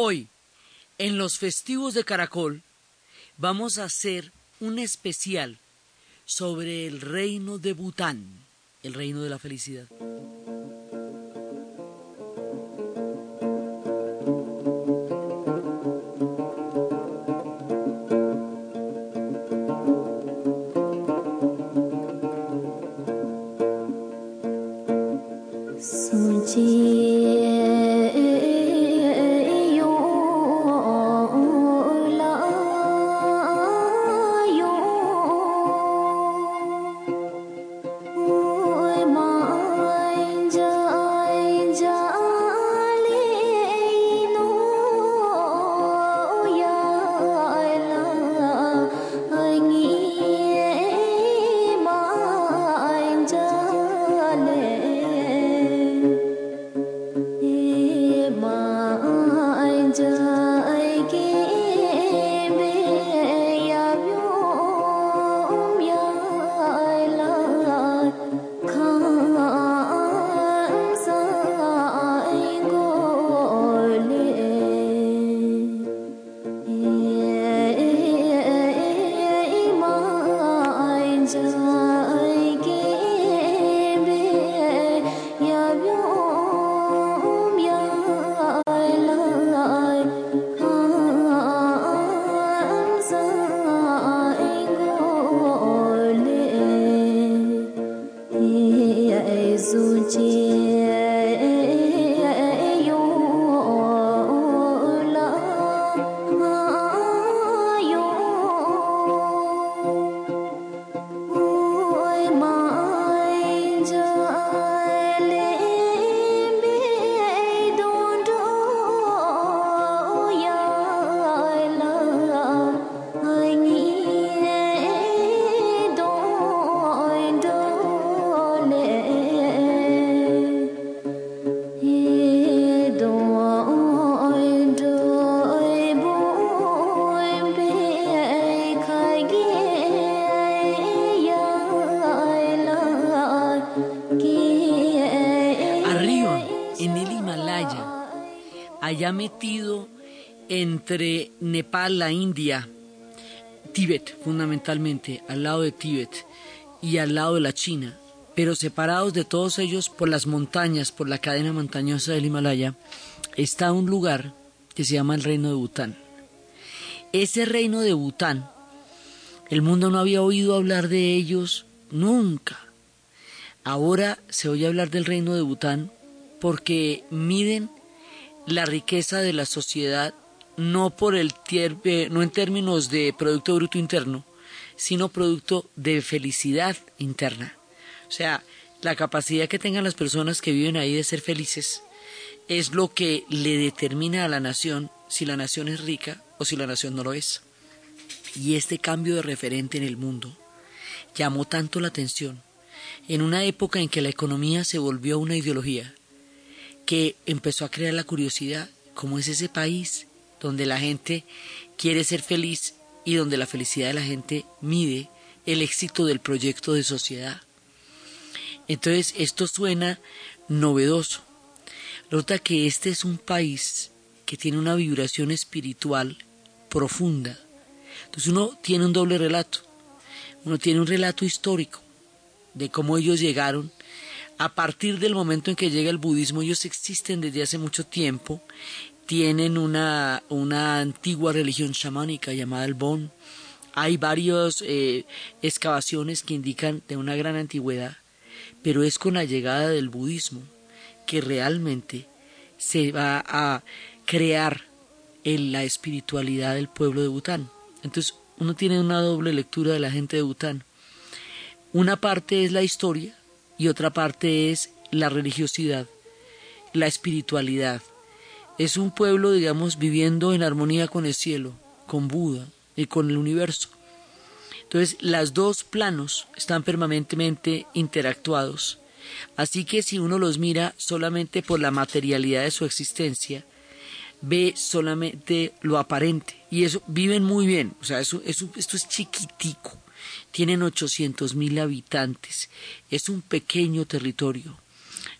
Hoy, en los festivos de Caracol, vamos a hacer un especial sobre el reino de Bután, el reino de la felicidad. Allá entre Nepal, la India, Tíbet fundamentalmente, al lado de Tíbet y al lado de la China, pero separados de todos ellos por las montañas, por la cadena montañosa del Himalaya, está un lugar que se llama el reino de Bután. Ese reino de Bután, el mundo no había oído hablar de ellos nunca. Ahora se oye hablar del reino de Bután porque miden la riqueza de la sociedad no por el eh, no en términos de producto bruto interno, sino producto de felicidad interna. O sea, la capacidad que tengan las personas que viven ahí de ser felices es lo que le determina a la nación si la nación es rica o si la nación no lo es. Y este cambio de referente en el mundo llamó tanto la atención en una época en que la economía se volvió una ideología que empezó a crear la curiosidad, cómo es ese país donde la gente quiere ser feliz y donde la felicidad de la gente mide el éxito del proyecto de sociedad. Entonces, esto suena novedoso. Nota que este es un país que tiene una vibración espiritual profunda. Entonces uno tiene un doble relato. Uno tiene un relato histórico de cómo ellos llegaron a partir del momento en que llega el budismo, ellos existen desde hace mucho tiempo, tienen una, una antigua religión chamánica llamada el Bon. Hay varias eh, excavaciones que indican de una gran antigüedad, pero es con la llegada del budismo que realmente se va a crear en la espiritualidad del pueblo de Bután. Entonces uno tiene una doble lectura de la gente de Bután. Una parte es la historia, y otra parte es la religiosidad, la espiritualidad. Es un pueblo, digamos, viviendo en armonía con el cielo, con Buda y con el universo. Entonces, los dos planos están permanentemente interactuados. Así que si uno los mira solamente por la materialidad de su existencia, ve solamente lo aparente. Y eso, viven muy bien. O sea, eso, esto es chiquitico tienen 800 mil habitantes, es un pequeño territorio,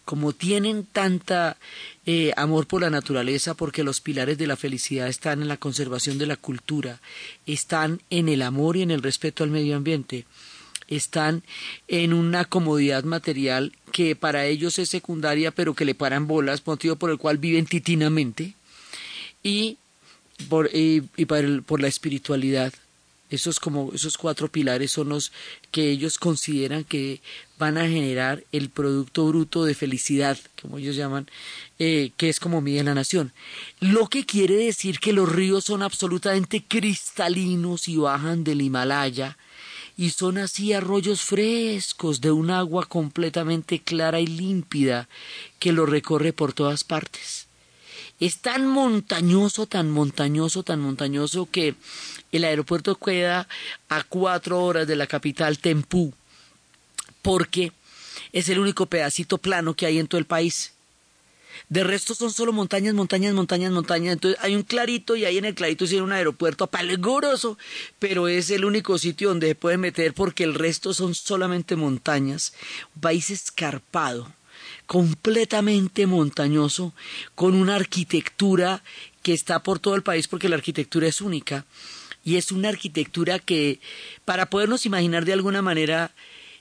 como tienen tanta eh, amor por la naturaleza, porque los pilares de la felicidad están en la conservación de la cultura, están en el amor y en el respeto al medio ambiente, están en una comodidad material que para ellos es secundaria, pero que le paran bolas, motivo por el cual viven titinamente, y por, y, por la espiritualidad esos como esos cuatro pilares son los que ellos consideran que van a generar el producto bruto de felicidad, como ellos llaman, eh, que es como mide la nación. Lo que quiere decir que los ríos son absolutamente cristalinos y bajan del Himalaya y son así arroyos frescos de un agua completamente clara y límpida que lo recorre por todas partes. Es tan montañoso, tan montañoso, tan montañoso que el aeropuerto queda a cuatro horas de la capital Tempú, porque es el único pedacito plano que hay en todo el país. De resto son solo montañas, montañas, montañas, montañas. Entonces hay un clarito y ahí en el clarito tiene un aeropuerto peligroso, pero es el único sitio donde se puede meter porque el resto son solamente montañas. Un país escarpado, completamente montañoso, con una arquitectura que está por todo el país porque la arquitectura es única y es una arquitectura que, para podernos imaginar de alguna manera,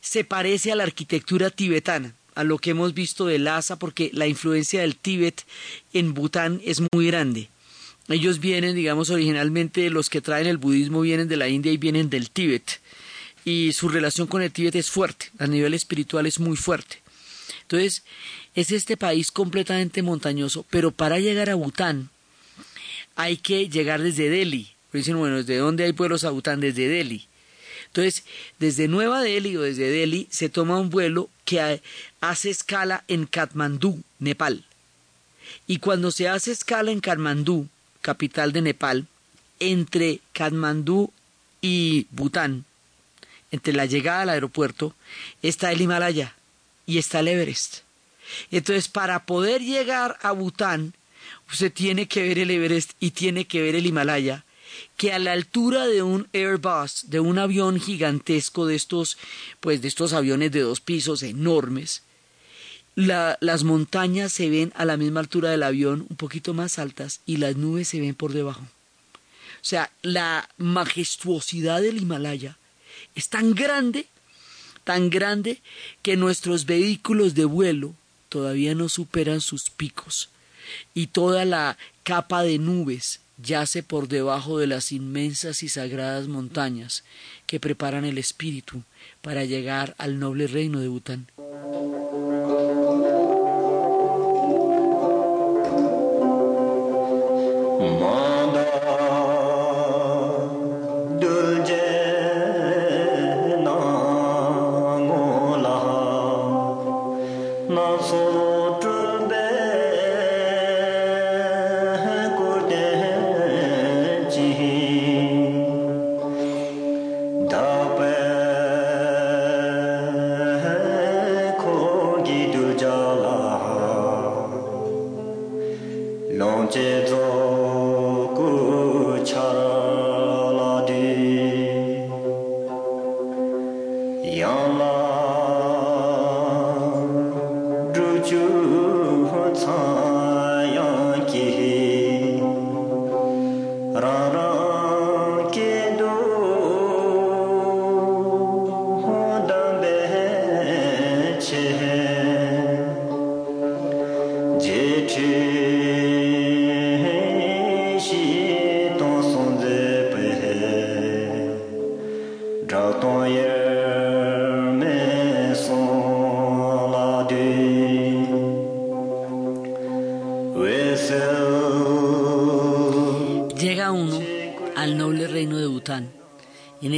se parece a la arquitectura tibetana, a lo que hemos visto de Lhasa, porque la influencia del Tíbet en Bután es muy grande. Ellos vienen, digamos, originalmente los que traen el budismo vienen de la India y vienen del Tíbet. Y su relación con el Tíbet es fuerte, a nivel espiritual es muy fuerte. Entonces, es este país completamente montañoso, pero para llegar a Bután hay que llegar desde Delhi, dicen, bueno, ¿desde dónde hay pueblos a Bután? Desde Delhi. Entonces, desde Nueva Delhi o desde Delhi se toma un vuelo que hace escala en Katmandú, Nepal. Y cuando se hace escala en Katmandú, capital de Nepal, entre Katmandú y Bután, entre la llegada al aeropuerto, está el Himalaya y está el Everest. Entonces, para poder llegar a Bután, usted tiene que ver el Everest y tiene que ver el Himalaya que a la altura de un Airbus, de un avión gigantesco de estos, pues de estos aviones de dos pisos enormes, las montañas se ven a la misma altura del avión, un poquito más altas, y las nubes se ven por debajo. O sea, la majestuosidad del Himalaya es tan grande, tan grande, que nuestros vehículos de vuelo todavía no superan sus picos. Y toda la capa de nubes yace por debajo de las inmensas y sagradas montañas que preparan el espíritu para llegar al noble reino de Bután.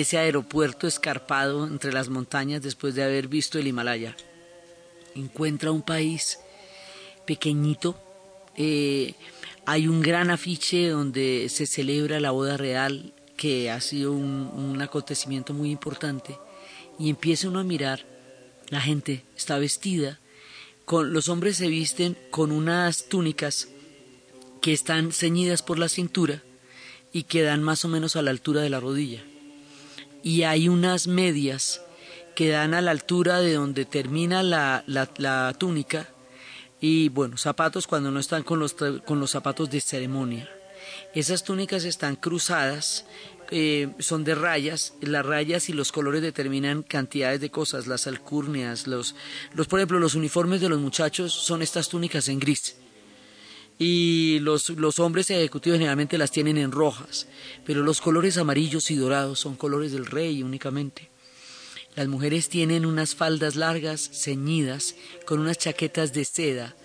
Ese aeropuerto escarpado entre las montañas después de haber visto el Himalaya. Encuentra un país pequeñito. Eh, hay un gran afiche donde se celebra la boda real, que ha sido un, acontecimiento muy importante. Y empieza uno a mirar, la gente está vestida, con, los hombres se visten con unas túnicas que están ceñidas por la cintura y que dan más o menos a la altura de la rodilla y hay unas medias que dan a la altura de donde termina la, la, túnica y bueno, zapatos cuando no están con los, con los zapatos de ceremonia. Esas túnicas están cruzadas, eh, son de rayas, las rayas y los colores determinan cantidades de cosas, las alcurnias, los, los, por ejemplo, los uniformes de los muchachos son estas túnicas en gris y los, los hombres ejecutivos generalmente las tienen en rojas, pero los colores amarillos y dorados son colores del rey únicamente. Las mujeres tienen unas faldas largas, ceñidas, con unas chaquetas de seda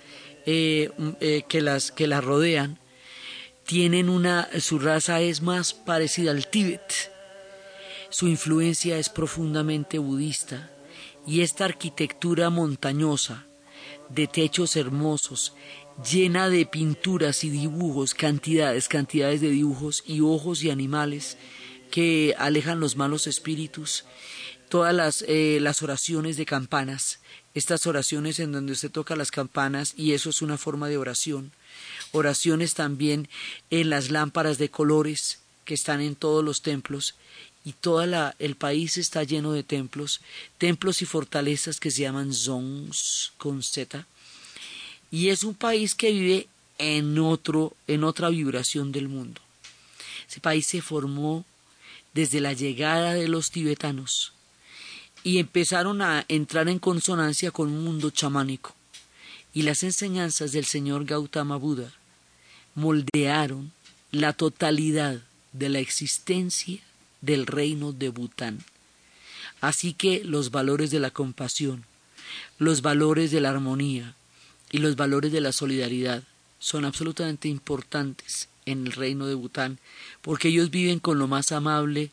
eh, eh, que, las, que las rodean. Tienen una, su raza es más parecida al Tíbet. Su influencia es profundamente budista y esta arquitectura montañosa, de techos hermosos, llena de pinturas y dibujos, cantidades, cantidades de dibujos y ojos y animales que alejan los malos espíritus, todas las, eh, las oraciones de campanas, estas oraciones en donde usted toca las campanas y eso es una forma de oración, oraciones también en las lámparas de colores que están en todos los templos y todo el país está lleno de templos, templos y fortalezas que se llaman zongs con Z, y es un país que vive en otro en otra vibración del mundo. Ese país se formó desde la llegada de los tibetanos y empezaron a entrar en consonancia con un mundo chamánico. Y las enseñanzas del señor Gautama Buda moldearon la totalidad de la existencia del reino de Bután. Así que los valores de la compasión, los valores de la armonía, y los valores de la solidaridad son absolutamente importantes en el reino de Bután, porque ellos viven con lo más amable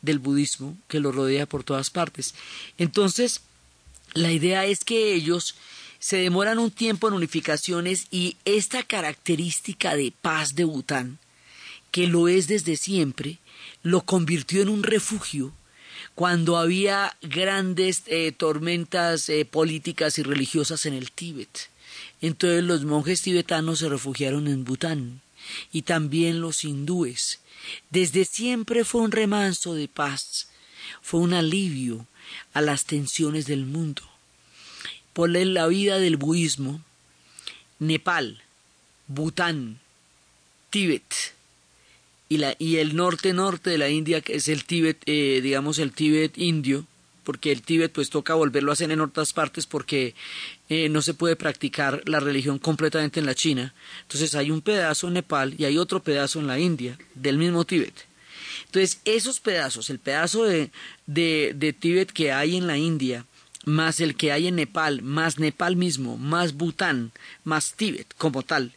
del budismo que los rodea por todas partes. Entonces, la idea es que ellos se demoran un tiempo en unificaciones y esta característica de paz de Bután, que lo es desde siempre, lo convirtió en un refugio cuando había grandes eh, tormentas eh, políticas y religiosas en el Tíbet. Entonces los monjes tibetanos se refugiaron en Bután y también los hindúes. Desde siempre fue un remanso de paz, fue un alivio a las tensiones del mundo. Por la vida del budismo, Nepal, Bután, Tíbet y, la, y el norte-norte de la India, que es el Tíbet, eh, digamos el Tíbet indio, porque el Tíbet pues toca volverlo a hacer en otras partes porque eh, no se puede practicar la religión completamente en la China. Entonces hay un pedazo en Nepal y hay otro pedazo en la India del mismo Tíbet. Entonces esos pedazos, el pedazo de, de, de Tíbet que hay en la India, más el que hay en Nepal, más Nepal mismo, más Bután, más Tíbet como tal,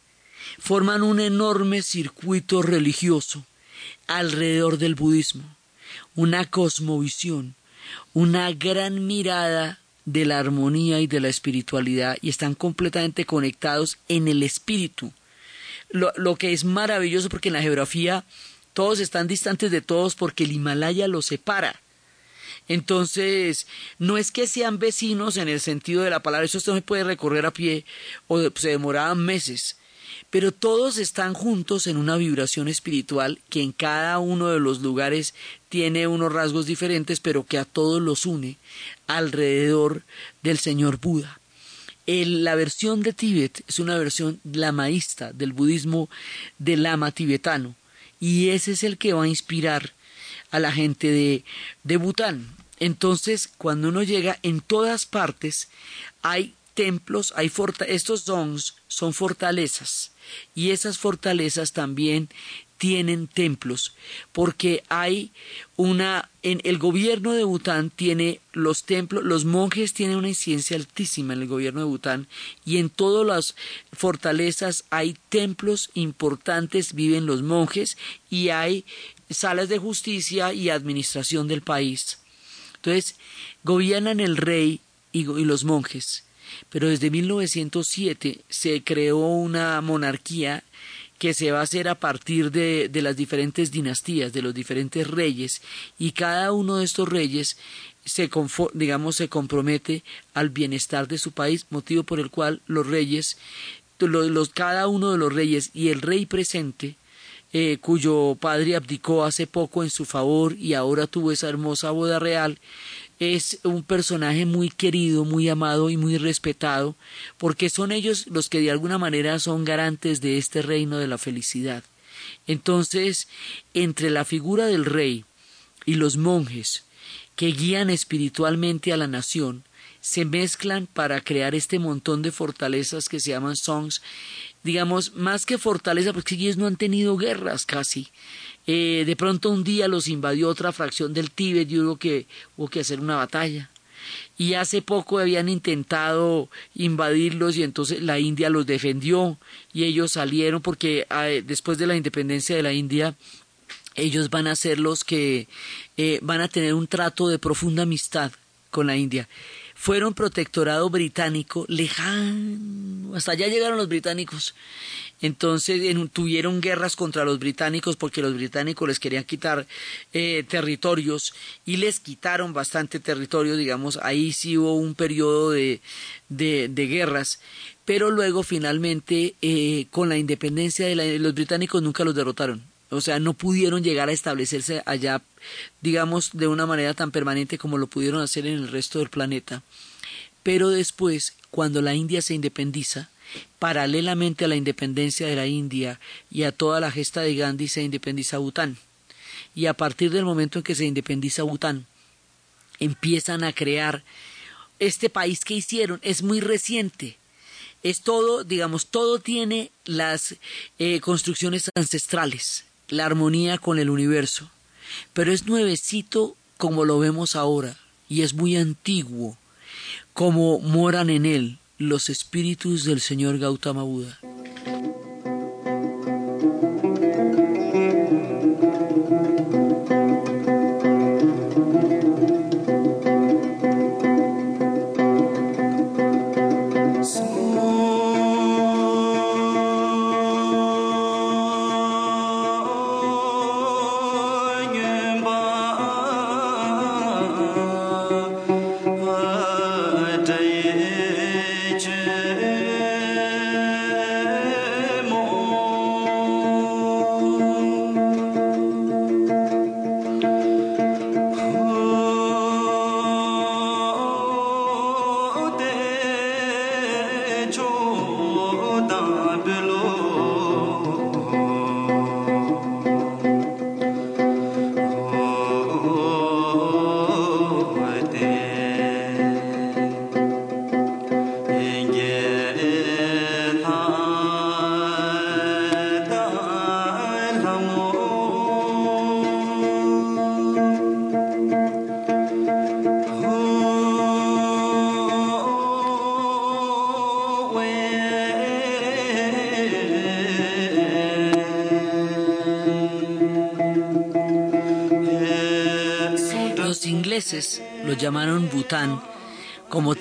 forman un enorme circuito religioso alrededor del budismo, una cosmovisión una gran mirada de la armonía y de la espiritualidad y están completamente conectados en el espíritu. Lo, lo, que es maravilloso porque en la geografía todos están distantes de todos porque el Himalaya los separa. Entonces, no es que sean vecinos en el sentido de la palabra, eso se puede recorrer a pie o se demoraban meses, pero todos están juntos en una vibración espiritual que en cada uno de los lugares tiene unos rasgos diferentes, pero que a todos los une alrededor del Señor Buda. la versión de Tíbet es una versión lamaísta del budismo del lama tibetano, y ese es el que va a inspirar a la gente de, de Bután. Entonces, cuando uno llega en todas partes, hay templos, hay estos dons son fortalezas y esas fortalezas también tienen templos, porque hay una, en el gobierno de Bután tiene los templos, los monjes tienen una incidencia altísima en el gobierno de Bután y en todas las fortalezas hay templos importantes, viven los monjes y hay salas de justicia y administración del país. Entonces, gobiernan el rey y, y los monjes pero desde 1907 se creó una monarquía que se va a hacer a partir de, de, las diferentes dinastías, de los diferentes reyes, y cada uno de estos reyes se, digamos, se compromete al bienestar de su país, motivo por el cual los reyes, los, cada uno de los reyes y el rey presente, eh, cuyo padre abdicó hace poco en su favor y ahora tuvo esa hermosa boda real, es un personaje muy querido, muy amado y muy respetado, porque son ellos los que de alguna manera son garantes de este reino de la felicidad. Entonces, entre la figura del rey y los monjes que guían espiritualmente a la nación, se mezclan para crear este montón de fortalezas que se llaman songs, digamos, más que fortaleza, porque ellos no han tenido guerras casi. Eh, de pronto un día los invadió otra fracción del Tíbet y hubo que, hubo que hacer una batalla. Y hace poco habían intentado invadirlos y entonces la India los defendió y ellos salieron porque ah, después de la independencia de la India ellos van a ser los que eh, van a tener un trato de profunda amistad con la India fueron protectorado británico lejano. Hasta allá llegaron los británicos. Entonces tuvieron guerras contra los británicos porque los británicos les querían quitar eh, territorios y les quitaron bastante territorio, digamos, ahí sí hubo un periodo de, de, guerras, pero luego finalmente eh, con la independencia de los británicos nunca los derrotaron, o sea, no pudieron llegar a establecerse allá, digamos, de una manera tan permanente como lo pudieron hacer en el resto del planeta. Pero después, cuando la India se independiza, paralelamente a la independencia de la India y a toda la gesta de Gandhi, se independiza Bután. Y a partir del momento en que se independiza Bután, empiezan a crear este país que hicieron. Es muy reciente, es todo, digamos, todo tiene las eh, construcciones ancestrales la armonía con el universo, pero es nuevecito como lo vemos ahora, y es muy antiguo, como moran en él los espíritus del señor Gautama Buda.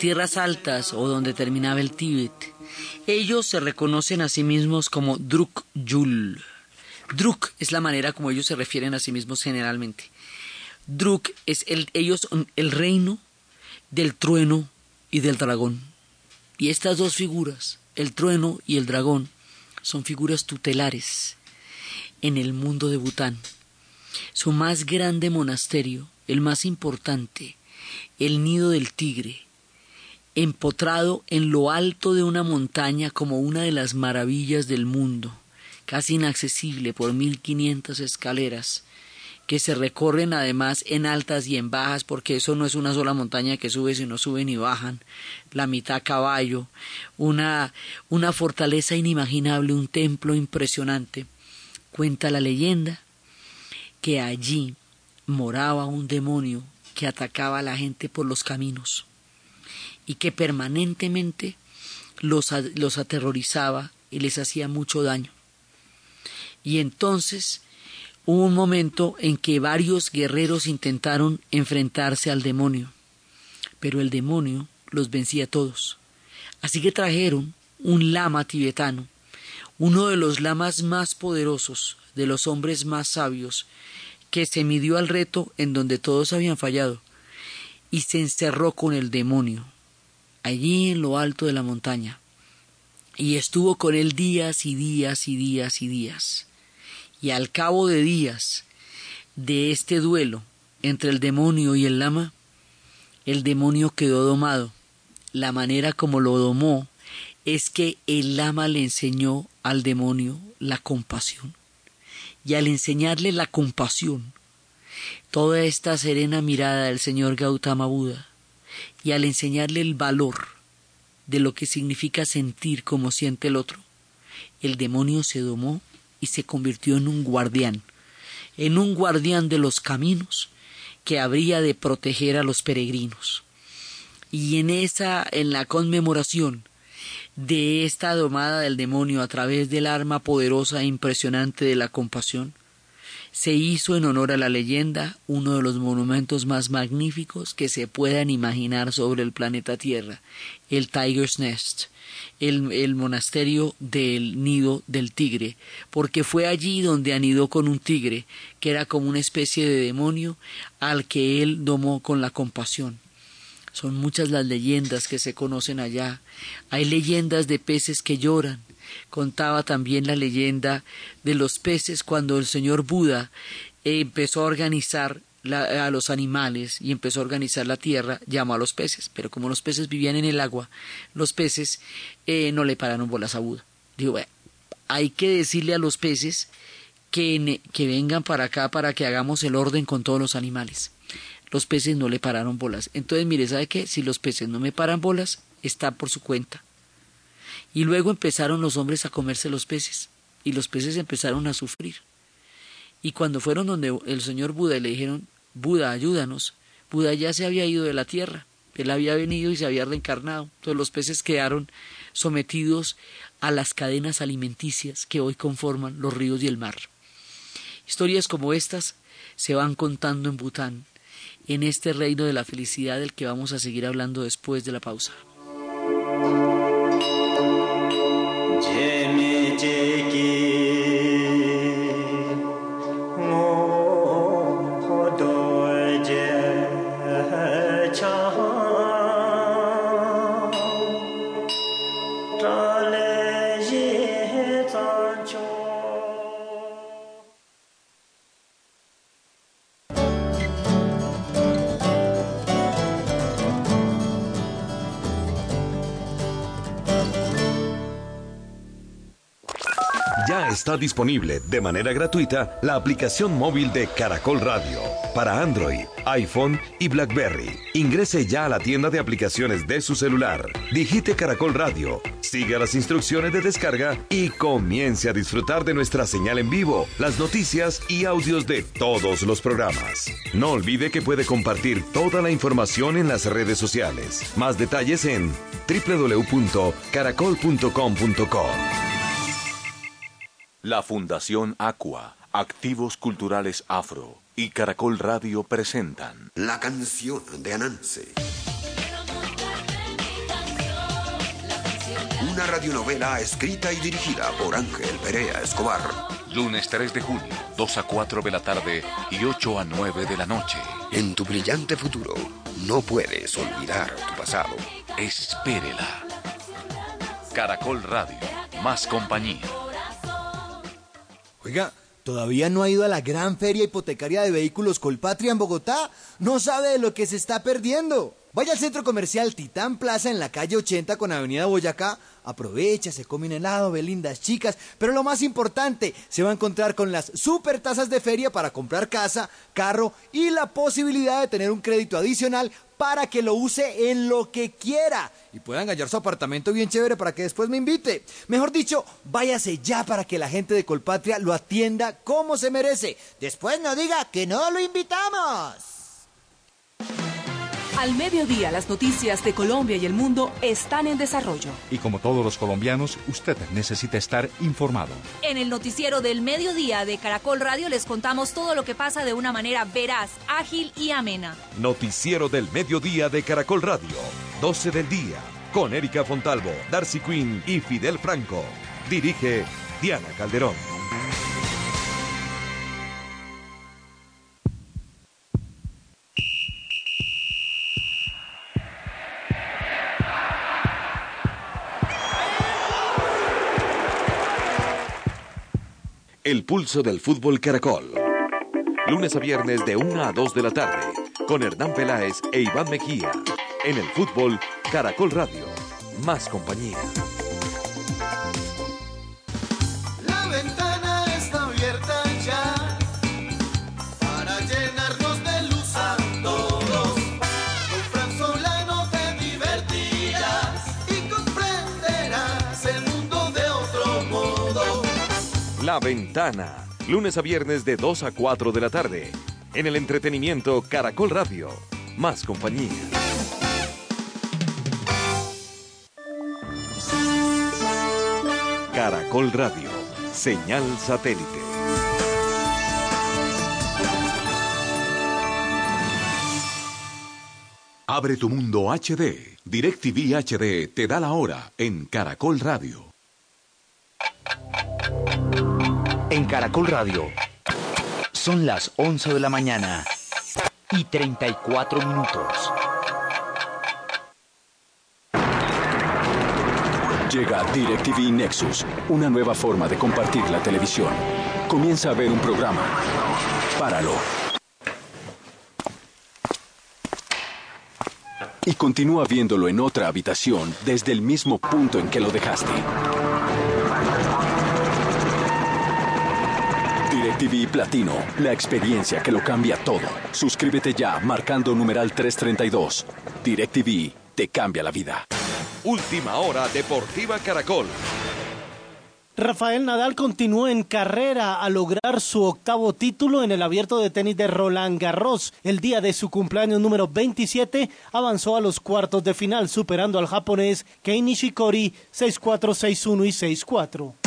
Tierras altas o donde terminaba el Tíbet. Ellos se reconocen a sí mismos como Druk Yul. Druk es la manera como ellos se refieren a sí mismos generalmente. Druk es el, ellos el reino del trueno y del dragón. Y estas dos figuras, el trueno y el dragón, son figuras tutelares en el mundo de Bután. Su más grande monasterio el más importante, el nido del tigre, empotrado en lo alto de una montaña como una de las maravillas del mundo, casi inaccesible por mil quinientas escaleras, que se recorren además en altas y en bajas, porque eso no es una sola montaña que sube, sino suben y bajan, la mitad a caballo, una, una fortaleza inimaginable, un templo impresionante. Cuenta la leyenda que allí moraba un demonio que atacaba a la gente por los caminos y que permanentemente los, los aterrorizaba y les hacía mucho daño. Y entonces hubo un momento en que varios guerreros intentaron enfrentarse al demonio, pero el demonio los vencía todos. Así que trajeron un lama tibetano, uno de los lamas más poderosos, de los hombres más sabios, que se midió al reto en donde todos habían fallado, y se encerró con el demonio, allí en lo alto de la montaña, y estuvo con él días y días y días y días. Y al cabo de días de este duelo entre el demonio y el lama, el demonio quedó domado. La manera como lo domó es que el ama le enseñó al demonio la compasión. Y al enseñarle la compasión, toda esta serena mirada del señor Gautama Buda, y al enseñarle el valor de lo que significa sentir como siente el otro, el demonio se domó y se convirtió en un guardián, en un guardián de los caminos que habría de proteger a los peregrinos. Y en esa, en la conmemoración de esta domada del demonio a través del arma poderosa e impresionante de la compasión, se hizo en honor a la leyenda uno de los monumentos más magníficos que se puedan imaginar sobre el planeta Tierra, el Tiger's Nest, el, monasterio del nido del tigre, porque fue allí donde anidó con un tigre, que era como una especie de demonio al que él domó con la compasión. Son muchas las leyendas que se conocen allá. Hay leyendas de peces que lloran, contaba también la leyenda de los peces cuando el señor Buda empezó a organizar a los animales y empezó a organizar la tierra, llamó a los peces, pero como los peces vivían en el agua, los peces eh, no le pararon bolas a Buda. Digo, hay que decirle a los peces que, que vengan para acá para que hagamos el orden con todos los animales. Los peces no le pararon bolas. Entonces, mire, ¿sabe qué? Si los peces no me paran bolas, está por su cuenta. Y luego empezaron los hombres a comerse los peces, y los peces empezaron a sufrir. Y cuando fueron donde el señor Buda y le dijeron, Buda, ayúdanos, Buda ya se había ido de la tierra, él había venido y se había reencarnado. Entonces los peces quedaron sometidos a las cadenas alimenticias que hoy conforman los ríos y el mar. Historias como estas se van contando en Bután, en este reino de la felicidad del que vamos a seguir hablando después de la pausa. Está disponible de manera gratuita la aplicación móvil de Caracol Radio para Android, iPhone y BlackBerry. Ingrese ya a la tienda de aplicaciones de su celular, digite Caracol Radio, siga las instrucciones de descarga y comience a disfrutar de nuestra señal en vivo, las noticias y audios de todos los programas. No olvide que puede compartir toda la información en las redes sociales. Más detalles en www.caracol.com.co. La Fundación Aqua, Activos Culturales Afro y Caracol Radio presentan La canción de Ananse. Una radionovela escrita y dirigida por Ángel Perea Escobar. Lunes 3 de junio, 2 a 4 de la tarde y 8 a 9 de la noche. En tu brillante futuro, no puedes olvidar tu pasado. Espérela. Caracol Radio, más compañía. Oiga, ¿todavía no ha ido a la gran feria hipotecaria de vehículos Colpatria en Bogotá? No sabe de lo que se está perdiendo. Vaya al centro comercial Titán Plaza en la calle 80 con Avenida Boyacá. Aprovecha, se come un helado, ve lindas chicas. Pero lo más importante, se va a encontrar con las super tasas de feria para comprar casa, carro y la posibilidad de tener un crédito adicional para que lo use en lo que quiera y pueda engañar su apartamento bien chévere para que después me invite. Mejor dicho, váyase ya para que la gente de Colpatria lo atienda como se merece. Después no diga que no lo invitamos. Al mediodía, las noticias de Colombia y el mundo están en desarrollo. Y como todos los colombianos, usted necesita estar informado. En el noticiero del mediodía de Caracol Radio les contamos todo lo que pasa de una manera veraz, ágil y amena. Noticiero del mediodía de Caracol Radio, 12 del día, con Erika Fontalvo, Darcy Quinn y Fidel Franco. Dirige Diana Calderón. El pulso del fútbol caracol. Lunes a viernes de 1 a 2 de la tarde con Hernán Peláez e Iván Mejía. En el fútbol, Caracol Radio. Más compañía. Ventana. Lunes a viernes de 2 a 4 de la tarde. En el entretenimiento Caracol Radio. Más compañía. Caracol Radio. Señal satélite. Abre tu mundo HD. DirecTV HD te da la hora en Caracol Radio. En Caracol Radio son las 11 de la mañana y 34 minutos. Llega DirecTV Nexus, una nueva forma de compartir la televisión. Comienza a ver un programa. Páralo. Y continúa viéndolo en otra habitación desde el mismo punto en que lo dejaste. DirecTV Platino, la experiencia que lo cambia todo. Suscríbete ya marcando numeral 332. DirecTV te cambia la vida. Última hora Deportiva Caracol. Rafael Nadal continuó en carrera a lograr su octavo título en el abierto de tenis de Roland Garros. El día de su cumpleaños número 27 avanzó a los cuartos de final, superando al japonés Kei Nishikori 6-4, 6-1 y 6-4.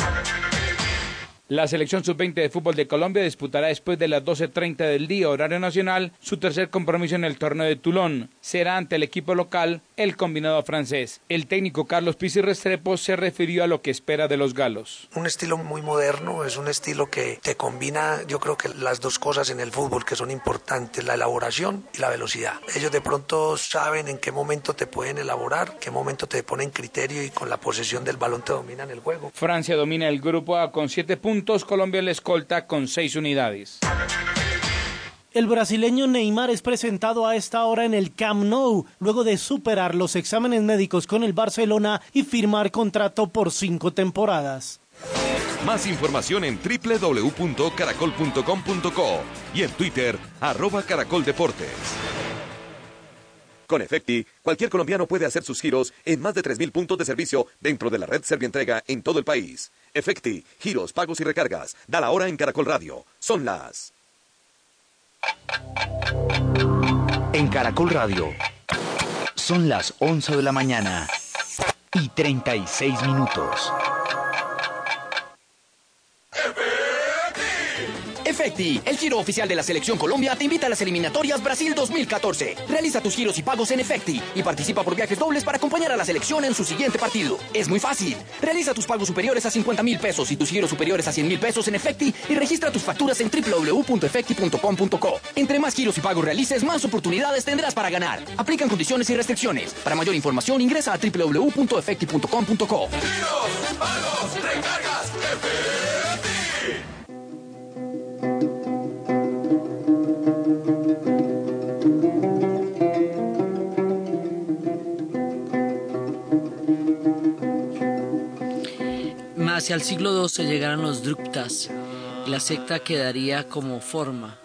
La selección sub-20 de fútbol de Colombia disputará después de las 12.30 del día, horario nacional, su tercer compromiso en el torneo de Toulon. Será ante el equipo local, el combinado francés. El técnico Carlos Pizzi Restrepo se refirió a lo que espera de los galos. Un estilo muy moderno, es un estilo que te combina, yo creo que las dos cosas en el fútbol que son importantes, la elaboración y la velocidad. Ellos de pronto saben en qué momento te pueden elaborar, qué momento te ponen criterio y con la posesión del balón te dominan el juego. Francia domina el grupo A con 7 puntos Colombia le escolta con seis unidades. El brasileño Neymar es presentado a esta hora en el Camp Nou, luego de superar los exámenes médicos con el Barcelona y firmar contrato por cinco temporadas. Más información en www.caracol.com.co y en Twitter, arroba Caracol Deportes. Con Efecti, cualquier colombiano puede hacer sus giros en más de 3.000 puntos de servicio dentro de la red Servientrega en todo el país. Efecti, giros, pagos y recargas. Da la hora en Caracol Radio. Son las. En Caracol Radio son las 11 de la mañana y 36 minutos. Efecti, el giro oficial de la Selección Colombia, te invita a las eliminatorias Brasil 2014. Realiza tus giros y pagos en Efecti y participa por viajes dobles para acompañar a la selección en su siguiente partido. Es muy fácil. Realiza tus pagos superiores a 50 mil pesos y tus giros superiores a 100 mil pesos en Efecti y registra tus facturas en www.efecti.com.co. Entre más giros y pagos realices, más oportunidades tendrás para ganar. Aplican condiciones y restricciones. Para mayor información ingresa a www.efecti.com.co. Giros, pagos, recargas, hacia el siglo XII llegaron los Druptas. La secta quedaría como forma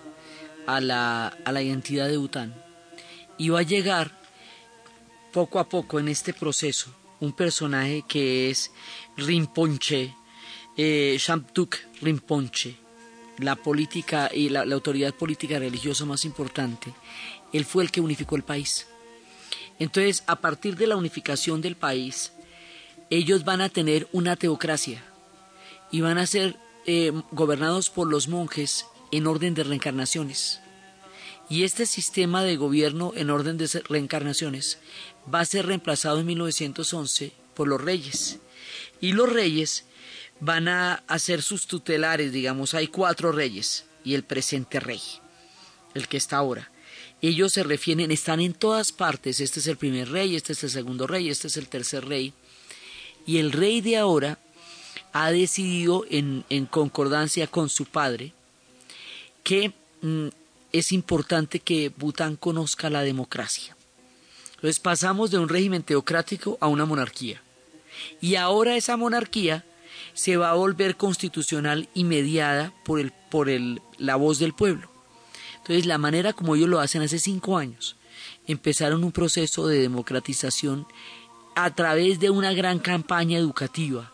a la, a la identidad de Bután. Y va a llegar poco a poco en este proceso un personaje que es Rinpoche, eh, Shamtuk Rinpoche, la política y la autoridad política religiosa más importante. Él fue el que unificó el país. Entonces, a partir de la unificación del país, ellos van a tener una teocracia y van a ser eh, gobernados por los monjes en orden de reencarnaciones. Y este sistema de gobierno en orden de reencarnaciones va a ser reemplazado en 1911 por los reyes. Y los reyes van a, ser sus tutelares, digamos, hay cuatro reyes y el presente rey, el que está ahora. Ellos se refieren, están en todas partes, este es el primer rey, este es el segundo rey, este es el tercer rey, y el rey de ahora ha decidido en, concordancia con su padre que mm, es importante que Bután conozca la democracia. Entonces pasamos de un régimen teocrático a una monarquía. Y ahora esa monarquía se va a volver constitucional y mediada por, el, por el, la voz del pueblo. Entonces la manera como ellos lo hacen hace cinco años, empezaron un proceso de democratización a través de una gran campaña educativa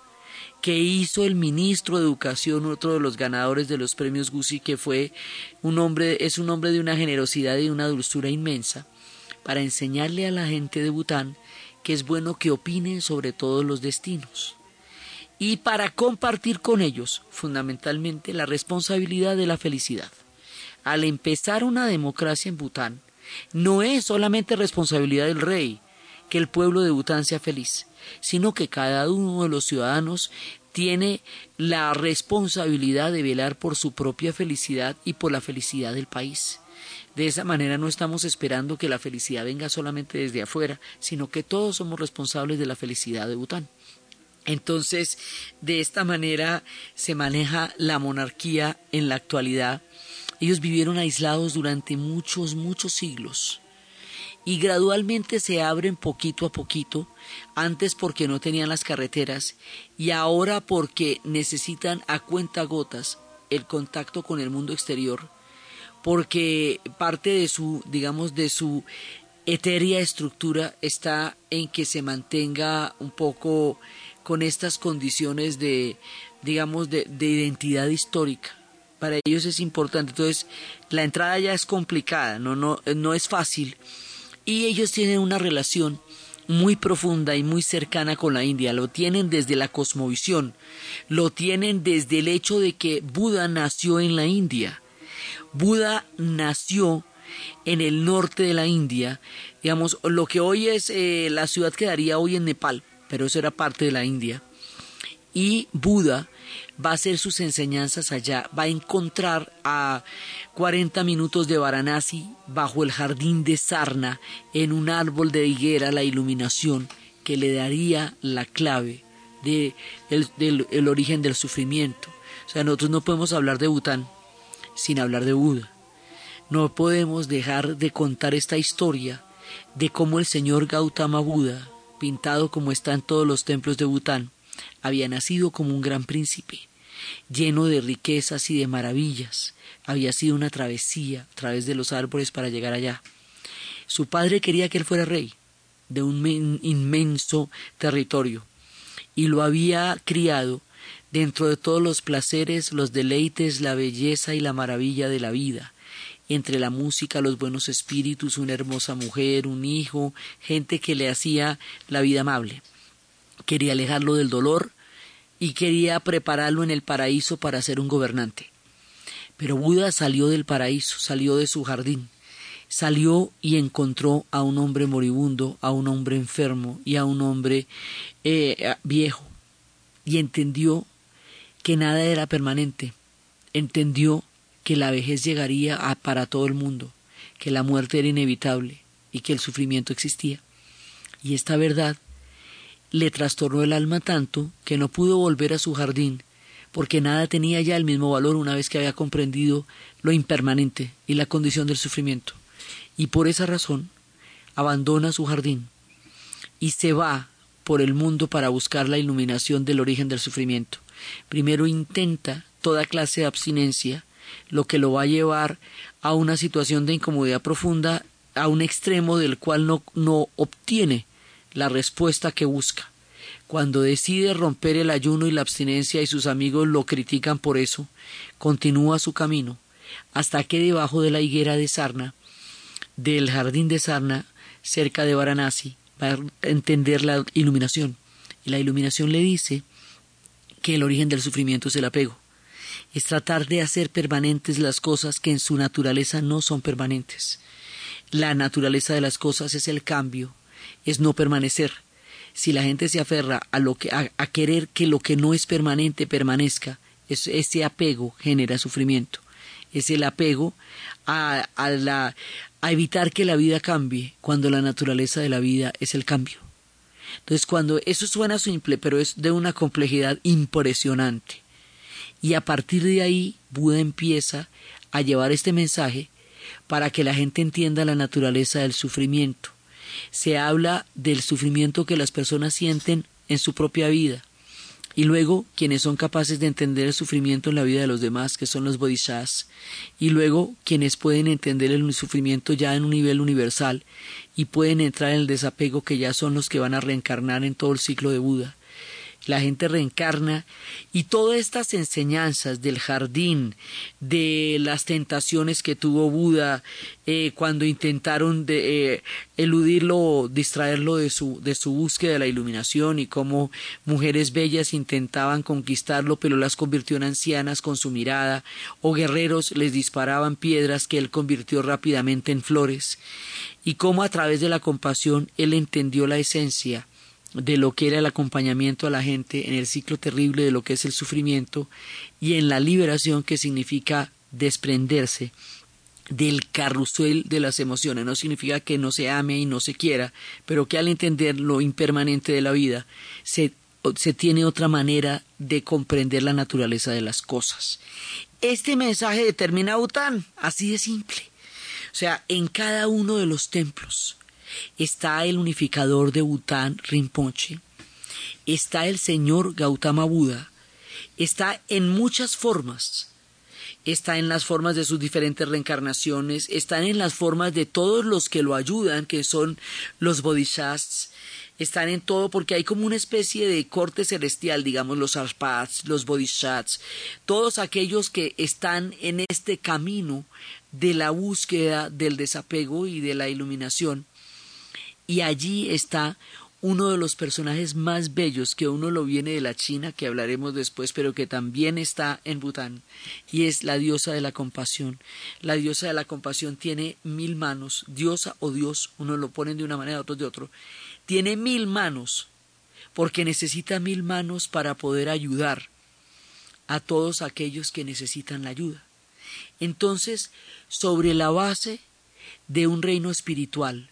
que hizo el ministro de Educación, otro de los ganadores de los premios Guzzi, que fue un hombre, es un hombre de una generosidad y una dulzura inmensa, para enseñarle a la gente de Bután que es bueno que opinen sobre todos los destinos y para compartir con ellos fundamentalmente la responsabilidad de la felicidad. Al empezar una democracia en Bután, no es solamente responsabilidad del rey que el pueblo de Bután sea feliz, sino que cada uno de los ciudadanos tiene la responsabilidad de velar por su propia felicidad y por la felicidad del país. De esa manera no estamos esperando que la felicidad venga solamente desde afuera, sino que todos somos responsables de la felicidad de Bután. Entonces, de esta manera se maneja la monarquía en la actualidad. Ellos vivieron aislados durante muchos, muchos siglos y gradualmente se abren poquito a poquito, antes porque no tenían las carreteras y ahora porque necesitan a cuenta gotas el contacto con el mundo exterior, porque parte de su, digamos, de su etérea estructura está en que se mantenga un poco con estas condiciones de, digamos, de, de identidad histórica. Para ellos es importante. Entonces, la entrada ya es complicada, no, no, no es fácil y ellos tienen una relación muy profunda y muy cercana con la India. Lo tienen desde la cosmovisión, lo tienen desde el hecho de que Buda nació en la India. Buda nació en el norte de la India, digamos, lo que hoy es eh, la ciudad quedaría hoy en Nepal, pero eso era parte de la India. Y Buda va a hacer sus enseñanzas allá, va a encontrar a 40 minutos de Varanasi bajo el jardín de Sarna, en un árbol de higuera, la iluminación que le daría la clave de del origen del sufrimiento. O sea, nosotros no podemos hablar de Bután sin hablar de Buda. No podemos dejar de contar esta historia de cómo el señor Gautama Buda, pintado como está en todos los templos de Bután, había nacido como un gran príncipe, lleno de riquezas y de maravillas. Había sido una travesía a través de los árboles para llegar allá. Su padre quería que él fuera rey de un inmenso territorio y lo había criado dentro de todos los placeres, los deleites, la belleza y la maravilla de la vida, entre la música, los buenos espíritus, una hermosa mujer, un hijo, gente que le hacía la vida amable. Quería alejarlo del dolor y quería prepararlo en el paraíso para ser un gobernante. Pero Buda salió del paraíso, salió de su jardín, salió y encontró a un hombre moribundo, a un hombre enfermo y a un hombre eh, viejo, y entendió que nada era permanente, entendió que la vejez llegaría para todo el mundo, que la muerte era inevitable y que el sufrimiento existía. Y esta verdad le trastornó el alma tanto que no pudo volver a su jardín, porque nada tenía ya el mismo valor una vez que había comprendido lo impermanente y la condición del sufrimiento. Y por esa razón abandona su jardín y se va por el mundo para buscar la iluminación del origen del sufrimiento. Primero intenta toda clase de abstinencia, lo que lo va a llevar a una situación de incomodidad profunda, a un extremo del cual no, no obtiene la respuesta que busca. Cuando decide romper el ayuno y la abstinencia y sus amigos lo critican por eso, continúa su camino hasta que debajo de la higuera de sarna, del jardín de sarna, cerca de Varanasi, va a entender la iluminación. Y la iluminación le dice que el origen del sufrimiento es el apego. Es tratar de hacer permanentes las cosas que en su naturaleza no son permanentes. La naturaleza de las cosas es el cambio, es no permanecer. Si la gente se aferra a, lo que, a, querer que lo que no es permanente permanezca, ese apego genera sufrimiento. Es el apego a, a, la, a evitar que la vida cambie cuando la naturaleza de la vida es el cambio. Entonces, cuando eso suena simple, pero es de una complejidad impresionante. Y a partir de ahí, Buda empieza a llevar este mensaje para que la gente entienda la naturaleza del sufrimiento. Se habla del sufrimiento que las personas sienten en su propia vida. Y luego quienes son capaces de entender el sufrimiento en la vida de los demás, que son los bodhisattvas, y luego quienes pueden entender el sufrimiento ya en un nivel universal y pueden entrar en el desapego, que ya son los que van a reencarnar en todo el ciclo de Buda la gente reencarna y todas estas enseñanzas del jardín, de las tentaciones que tuvo Buda eh, cuando intentaron de, eh, eludirlo distraerlo de su, de su búsqueda de la iluminación y cómo mujeres bellas intentaban conquistarlo pero las convirtió en ancianas con su mirada o guerreros les disparaban piedras que él convirtió rápidamente en flores y cómo a través de la compasión él entendió la esencia de lo que era el acompañamiento a la gente en el ciclo terrible de lo que es el sufrimiento y en la liberación que significa desprenderse del carrusel de las emociones. No significa que no se ame y no se quiera, pero que al entender lo impermanente de la vida se, se tiene otra manera de comprender la naturaleza de las cosas. Este mensaje determina Bután, así de simple. O sea, en cada uno de los templos está el unificador de Bután Rinpoche, está el señor Gautama Buda, está en muchas formas, está en las formas de sus diferentes reencarnaciones, están en las formas de todos los que lo ayudan, que son los bodhisattvas, están en todo porque hay como una especie de corte celestial, digamos, los arpads, los bodhisattvas, todos aquellos que están en este camino de la búsqueda del desapego y de la iluminación y allí está uno de los personajes más bellos que uno lo viene de la China, que hablaremos después, pero que también está en Bután, y es la diosa de la compasión. La diosa de la compasión tiene mil manos, diosa o dios, uno lo ponen de una manera, otros de otro, tiene mil manos, porque necesita mil manos para poder ayudar a todos aquellos que necesitan la ayuda. Entonces, sobre la base de un reino espiritual,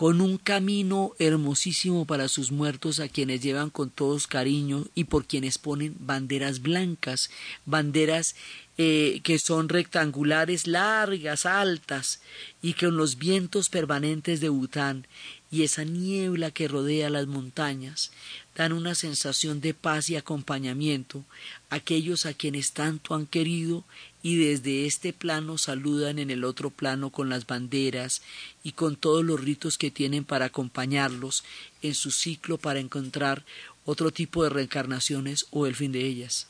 con un camino hermosísimo para sus muertos a quienes llevan con todos cariño y por quienes ponen banderas blancas, banderas eh, que son rectangulares, largas, altas, y con los vientos permanentes de Bután y esa niebla que rodea las montañas dan una sensación de paz y acompañamiento a aquellos a quienes tanto han querido y desde este plano saludan en el otro plano con las banderas y con todos los ritos que tienen para acompañarlos en su ciclo para encontrar otro tipo de reencarnaciones o el fin de ellas.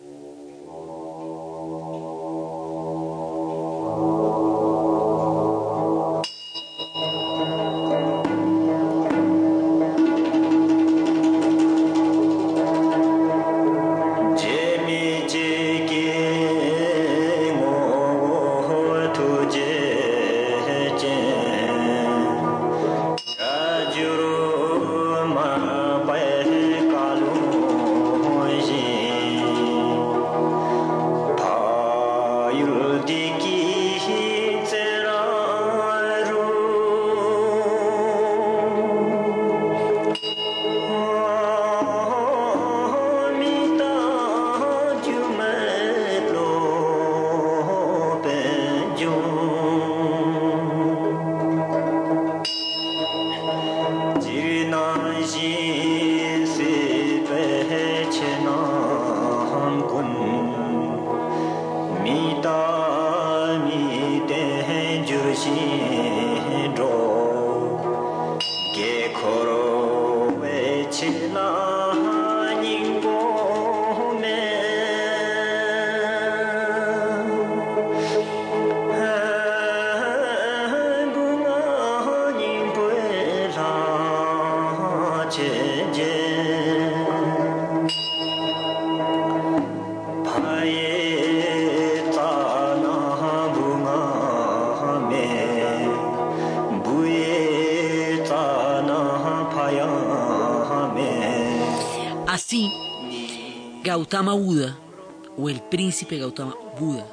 Gautama Buda o el príncipe Gautama Buda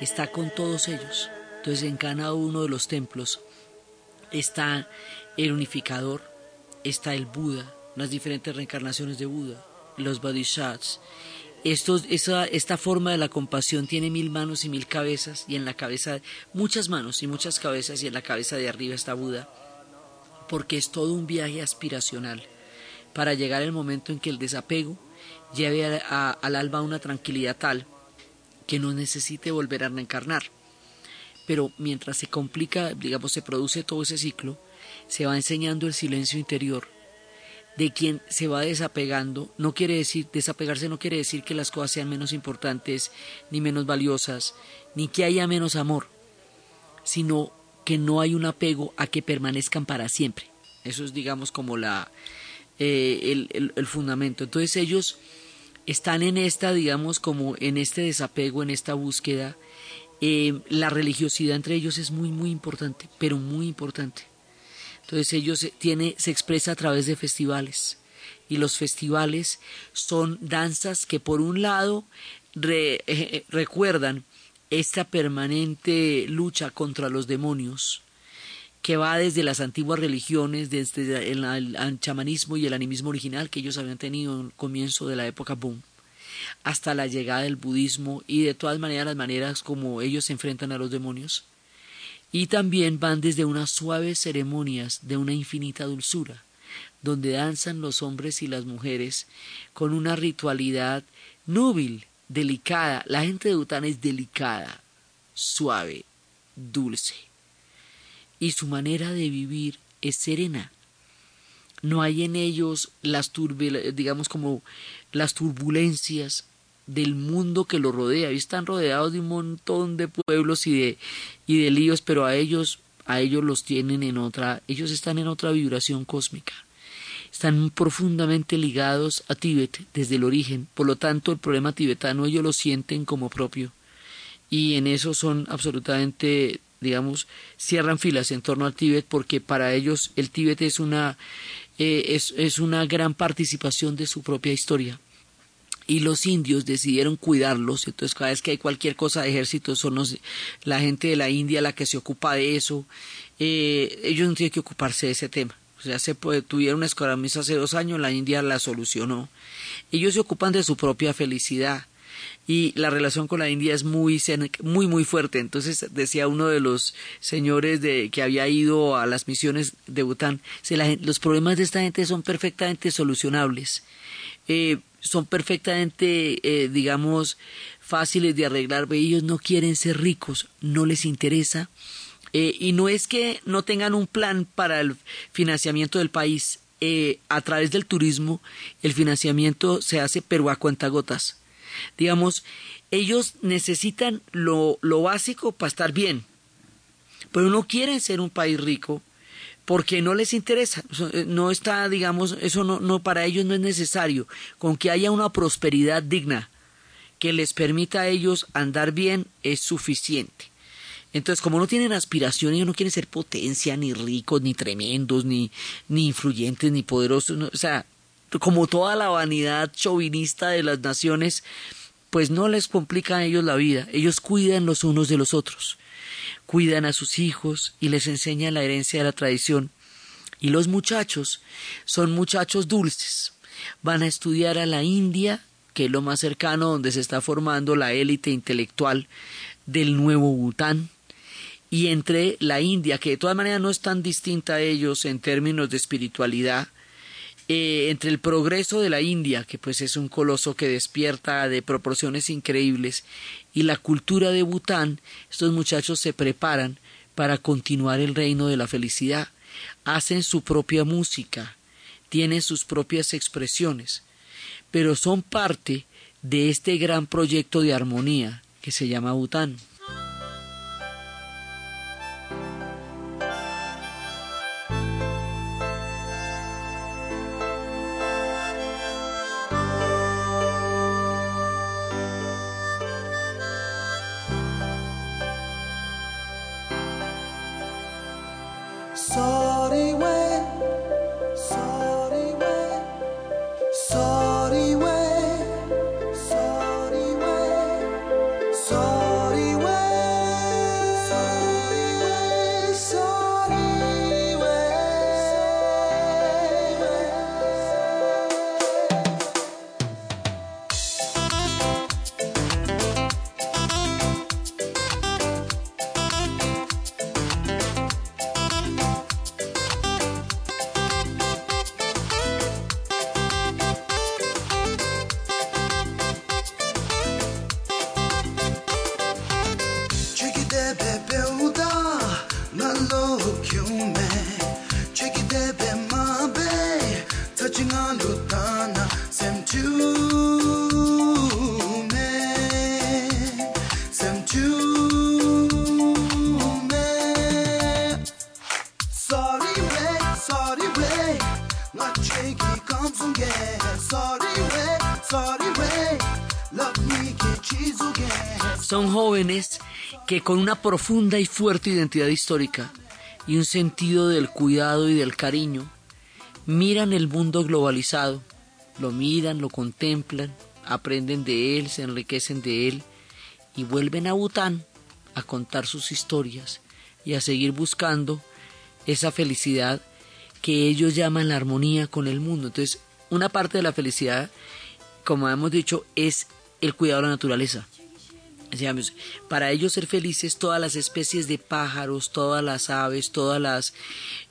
está con todos ellos. Entonces en cada uno de los templos está el unificador, está el Buda, las diferentes reencarnaciones de Buda, los bodhisattvas, esta forma de la compasión tiene mil manos y mil cabezas, y en la cabeza, muchas manos y muchas cabezas, y en la cabeza de arriba está Buda, porque es todo un viaje aspiracional para llegar al momento en que el desapego lleve al alma una tranquilidad tal que no necesite volver a reencarnar. Pero mientras se complica, digamos, se produce todo ese ciclo, se va enseñando el silencio interior de quien se va desapegando. No quiere decir, desapegarse no quiere decir que las cosas sean menos importantes, ni menos valiosas, ni que haya menos amor, sino que no hay un apego a que permanezcan para siempre. Eso es, digamos, como la, eh, el, el- fundamento. Entonces ellos están en esta, digamos, como en este desapego, en esta búsqueda. Eh, la religiosidad entre ellos es muy, muy importante, pero muy importante. Entonces ellos eh, tiene, se expresa a través de festivales. Y los festivales son danzas que por un lado re- recuerdan esta permanente lucha contra los demonios, que va desde las antiguas religiones, desde el, chamanismo y el animismo original que ellos habían tenido en el comienzo de la época boom, hasta la llegada del budismo y de todas maneras las maneras como ellos se enfrentan a los demonios. Y también van desde unas suaves ceremonias de una infinita dulzura, donde danzan los hombres y las mujeres con una ritualidad núbil, delicada. La gente de Bután es delicada, suave, dulce. Y su manera de vivir es serena. No hay en ellos las digamos como las turbulencias del mundo que los rodea. Y están rodeados de un montón de pueblos y de, y de líos, pero a ellos, a ellos los tienen en otra, ellos están en otra vibración cósmica. Están profundamente ligados a Tíbet desde el origen. Por lo tanto, el problema tibetano ellos lo sienten como propio. Y en eso son absolutamente, digamos, cierran filas en torno al Tíbet porque para ellos el Tíbet es una, eh, es, es una gran participación de su propia historia. Y los indios decidieron cuidarlos, entonces cada vez que hay cualquier cosa de ejército son los- la gente de la India la que se ocupa de eso, Eh, ellos no tienen que ocuparse de ese tema, o sea, se puede, tuvieron una escoramisa hace dos años, la India la solucionó, ellos se ocupan de su propia felicidad y la relación con la India es muy muy muy fuerte. Entonces decía uno de los señores de que había ido a las misiones de Bután los problemas de esta gente son perfectamente solucionables. Eh, son perfectamente eh, digamos fáciles de arreglar. Ellos no quieren ser ricos no les interesa. Eh, y no es que no tengan un plan para el financiamiento del país. Eh, a través del turismo el financiamiento se hace pero a cuentagotas digamos, ellos necesitan lo, lo básico para estar bien, pero no quieren ser un país rico porque no les interesa, eh, no está, digamos, eso no, no para ellos no es necesario, con que haya una prosperidad digna que les permita a ellos andar bien es suficiente. Entonces, como no tienen aspiración, ellos no quieren ser potencia, ni ricos, ni tremendos, ni, ni influyentes, ni poderosos, no, o sea, como toda la vanidad chauvinista de las naciones, pues no les complica a ellos la vida. Ellos cuidan los unos de los otros, cuidan a sus hijos y les enseñan la herencia de la tradición. Y los muchachos son muchachos dulces. Van a estudiar a la India, que es lo más cercano donde se está formando la élite intelectual del nuevo Bután, y entre la India, que de todas maneras no es tan distinta a ellos en términos de espiritualidad, eh, entre el progreso de la India, que pues es un coloso que despierta de proporciones increíbles, y la cultura de Bután, estos muchachos se preparan para continuar el reino de la felicidad, hacen su propia música, tienen sus propias expresiones, pero son parte de este gran proyecto de armonía que se llama Bután. Que con una profunda y fuerte identidad histórica y un sentido del cuidado y del cariño, miran el mundo globalizado, lo miran, lo contemplan, aprenden de él, se enriquecen de él y vuelven a Bután a contar sus historias y a seguir buscando esa felicidad que ellos llaman la armonía con el mundo. Entonces, una parte de la felicidad, como hemos dicho, es el cuidado de la naturaleza. Para ellos ser felices, todas las especies de pájaros, todas las aves, todas las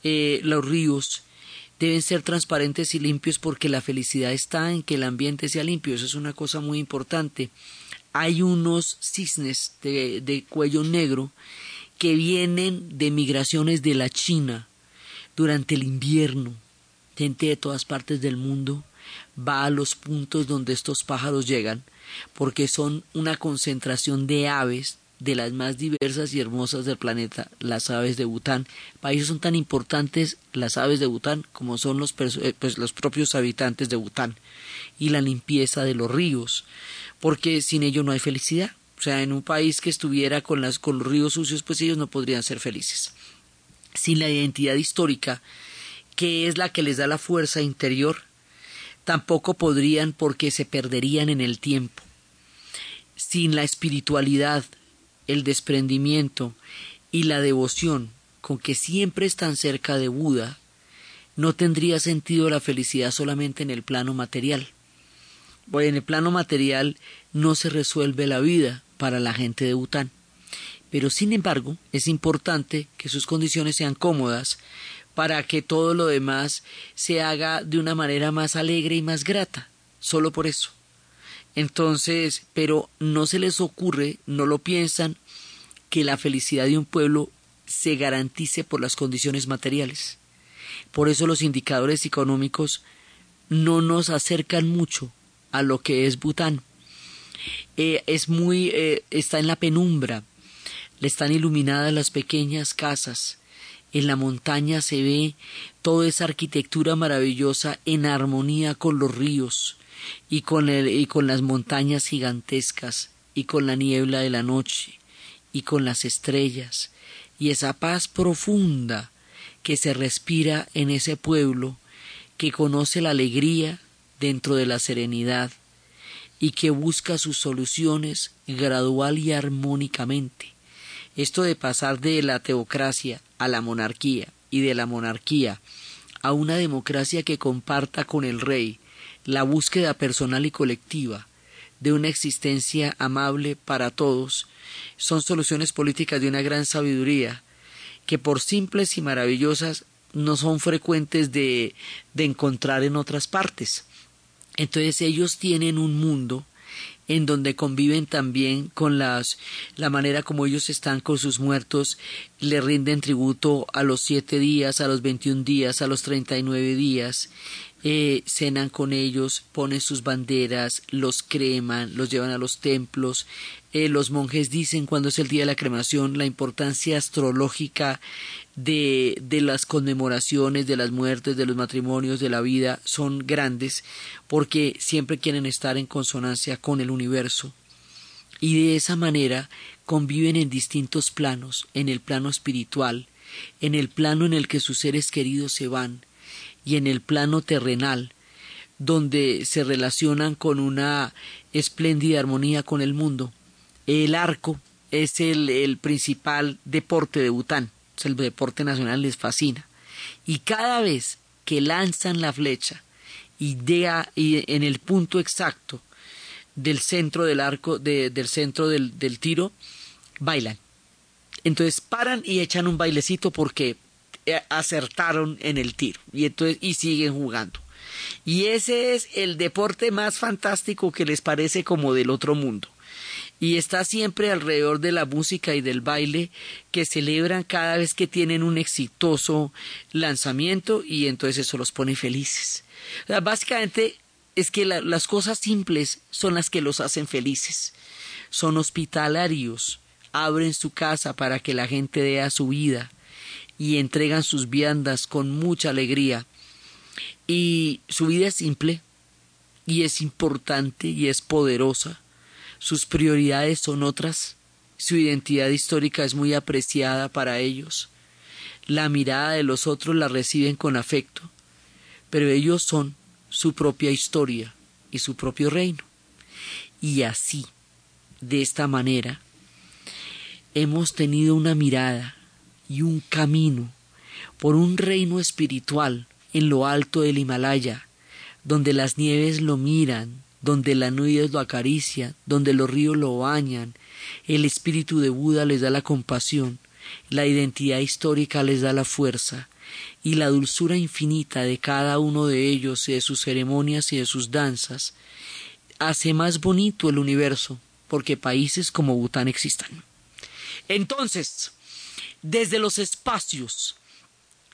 eh, los ríos deben ser transparentes y limpios porque la felicidad está en que el ambiente sea limpio. Eso es una cosa muy importante. Hay unos cisnes de, de cuello negro que vienen de migraciones de la China durante el invierno. Gente de todas partes del mundo va a los puntos donde estos pájaros llegan porque son una concentración de aves de las más diversas y hermosas del planeta, las aves de Bután. Para son tan importantes las aves de Bután como son los, eh, pues, los propios habitantes de Bután y la limpieza de los ríos, porque sin ello no hay felicidad. O sea, en un país que estuviera con, con los ríos sucios, pues ellos no podrían ser felices. Sin la identidad histórica, que es la que les da la fuerza interior, tampoco podrían porque se perderían en el tiempo. Sin la espiritualidad, el desprendimiento y la devoción con que siempre están cerca de Buda, no tendría sentido la felicidad solamente en el plano material. Bueno, en el plano material no se resuelve la vida para la gente de Bután. Pero sin embargo, es importante que sus condiciones sean cómodas para que todo lo demás se haga de una manera más alegre y más grata, solo por eso. Entonces, pero no se les ocurre, no lo piensan, que la felicidad de un pueblo se garantice por las condiciones materiales. Por eso los indicadores económicos no nos acercan mucho a lo que es Bután. Eh, es muy, eh, está en la penumbra, le están iluminadas las pequeñas casas, en la montaña se ve toda esa arquitectura maravillosa en armonía con los ríos y con, el, y con las montañas gigantescas y con la niebla de la noche y con las estrellas y esa paz profunda que se respira en ese pueblo que conoce la alegría dentro de la serenidad y que busca sus soluciones gradual y armónicamente. Esto de pasar de la teocracia a la monarquía y de la monarquía a una democracia que comparta con el rey la búsqueda personal y colectiva de una existencia amable para todos, son soluciones políticas de una gran sabiduría que por simples y maravillosas no son frecuentes de, de encontrar en otras partes. Entonces ellos tienen un mundo en donde conviven también con las, la manera como ellos están con sus muertos, le rinden tributo a los siete días, a los veintiún días, a los treinta y nueve días, eh, cenan con ellos, ponen sus banderas, los creman, los llevan a los templos. Eh, los monjes dicen cuando es el día de la cremación la importancia astrológica de, de las conmemoraciones, de las muertes, de los matrimonios, de la vida, son grandes porque siempre quieren estar en consonancia con el universo. Y de esa manera conviven en distintos planos, en el plano espiritual, en el plano en el que sus seres queridos se van, y en el plano terrenal, donde se relacionan con una espléndida armonía con el mundo. El arco es el, el principal deporte de Bután, el deporte nacional, les fascina. Y cada vez que lanzan la flecha y, y en el punto exacto del centro del arco, del centro del, del tiro, bailan. Entonces paran y echan un bailecito porque acertaron en el tiro y entonces y siguen jugando. Y ese es el deporte más fantástico que les parece como del otro mundo. Y está siempre alrededor de la música y del baile que celebran cada vez que tienen un exitoso lanzamiento y entonces eso los pone felices. básicamente es que las cosas simples son las que los hacen felices. Son hospitalarios, abren su casa para que la gente dé su vida, y entregan sus viandas con mucha alegría. Y su vida es simple y es importante y es poderosa sus prioridades son otras, su identidad histórica es muy apreciada para ellos, la mirada de los otros la reciben con afecto, pero ellos son su propia historia y su propio reino. Y así, de esta manera, hemos tenido una mirada y un camino por un reino espiritual en lo alto del Himalaya, donde las nieves lo miran, donde las nubes lo acarician, donde los ríos lo bañan, el espíritu de Buda les da la compasión, la identidad histórica les da la fuerza, y la dulzura infinita de cada uno de ellos y de sus ceremonias y de sus danzas hace más bonito el universo, porque países como Bután existan. Entonces, desde los espacios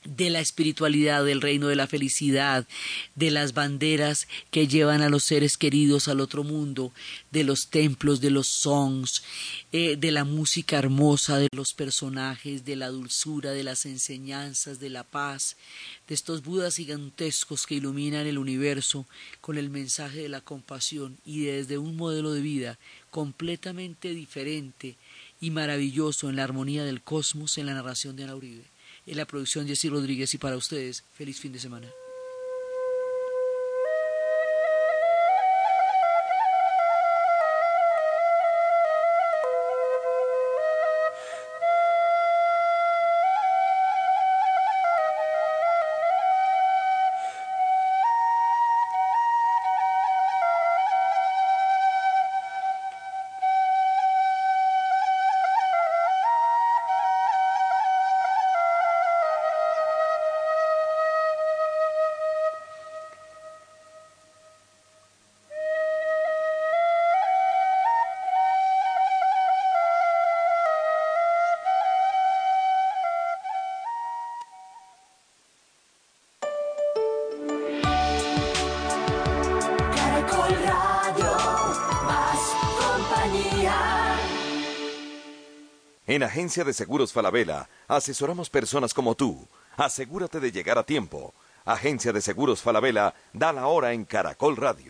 de la espiritualidad, del reino de la felicidad, de las banderas que llevan a los seres queridos al otro mundo, de los templos, de los songs, eh, de la música hermosa, de los personajes, de la dulzura, de las enseñanzas, de la paz, de estos budas gigantescos que iluminan el universo con el mensaje de la compasión y desde un modelo de vida completamente diferente y maravilloso en la armonía del cosmos en la narración de Ana Uribe en la producción Jessy Rodríguez y para ustedes, feliz fin de semana. Agencia de Seguros Falabella asesoramos personas como tú. Asegúrate de llegar a tiempo. Agencia de Seguros Falabella da la hora en Caracol Radio.